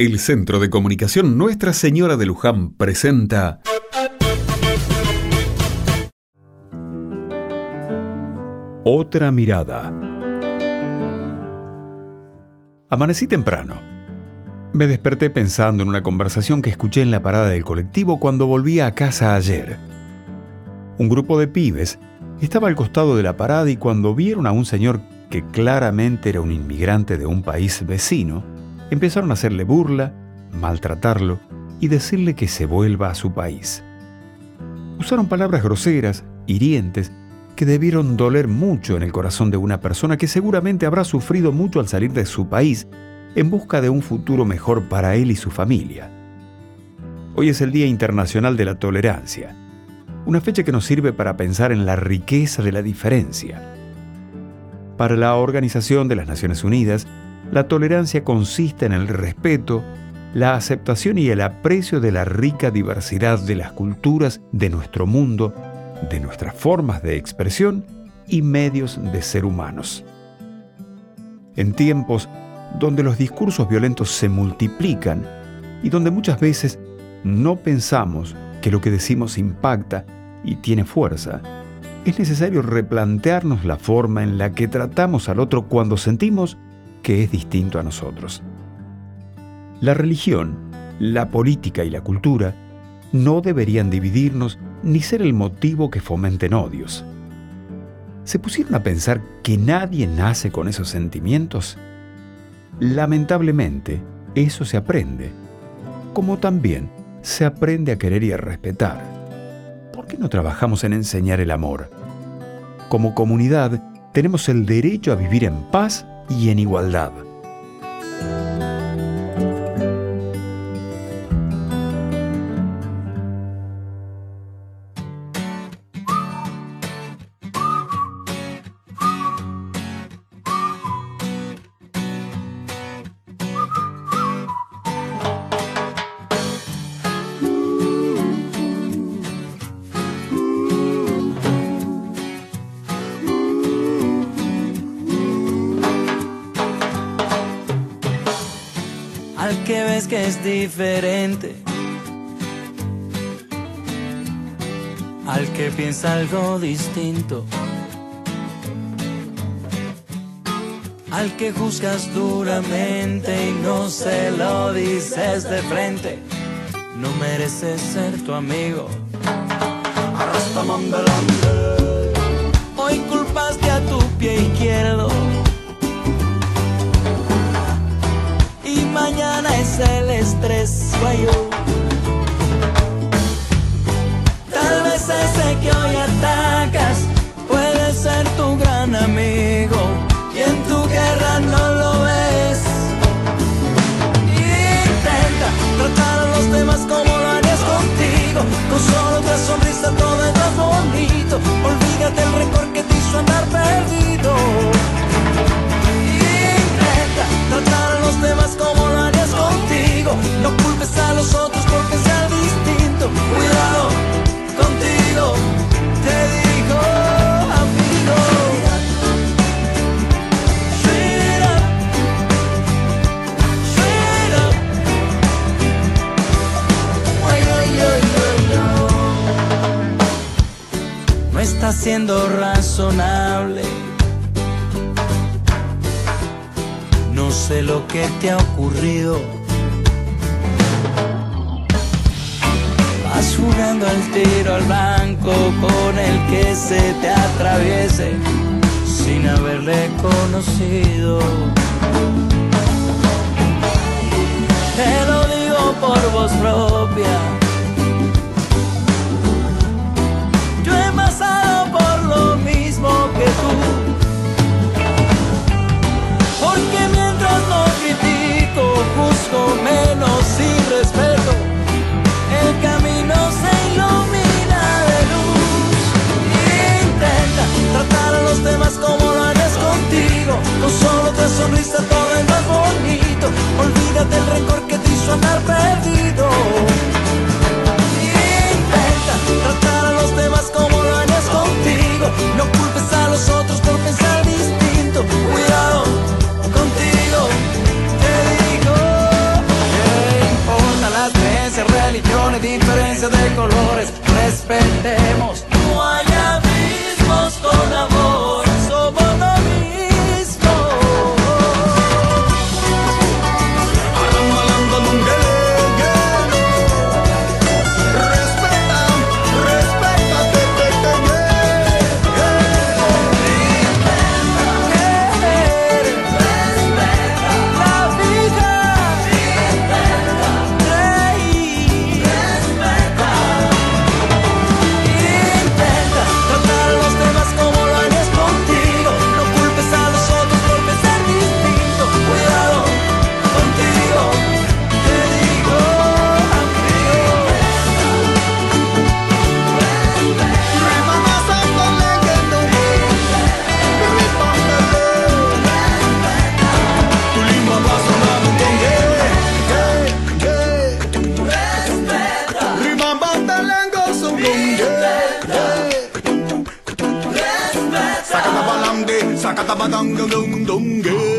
El Centro de Comunicación Nuestra Señora de Luján presenta Otra mirada. Amanecí temprano. Me desperté pensando en una conversación que escuché en la parada del colectivo cuando volvía a casa ayer. Un grupo de pibes estaba al costado de la parada y cuando vieron a un señor que claramente era un inmigrante de un país vecino, empezaron a hacerle burla, maltratarlo y decirle que se vuelva a su país. Usaron palabras groseras, hirientes, que debieron doler mucho en el corazón de una persona que seguramente habrá sufrido mucho al salir de su país en busca de un futuro mejor para él y su familia. Hoy es el Día Internacional de la Tolerancia, una fecha que nos sirve para pensar en la riqueza de la diferencia. Para la Organización de las Naciones Unidas, la tolerancia consiste en el respeto, la aceptación y el aprecio de la rica diversidad de las culturas de nuestro mundo, de nuestras formas de expresión y medios de ser humanos. En tiempos donde los discursos violentos se multiplican y donde muchas veces no pensamos que lo que decimos impacta y tiene fuerza, es necesario replantearnos la forma en la que tratamos al otro cuando sentimos que es distinto a nosotros. La religión, la política y la cultura no deberían dividirnos ni ser el motivo que fomenten odios. ¿Se pusieron a pensar que nadie nace con esos sentimientos? Lamentablemente, eso se aprende, como también se aprende a querer y a respetar. ¿Por qué no trabajamos en enseñar el amor? Como comunidad, tenemos el derecho a vivir en paz y en igualdad. Que es diferente, al que piensa algo distinto, al que juzgas duramente y no se lo dices de frente, no mereces ser tu amigo. Hoy culpaste a tu pie izquierdo siendo razonable. No sé lo que te ha ocurrido jugando al tiro al blanco con el que se te atraviese sin haberle conocido. Te lo digo por voz propia. De kata badang dong dong dong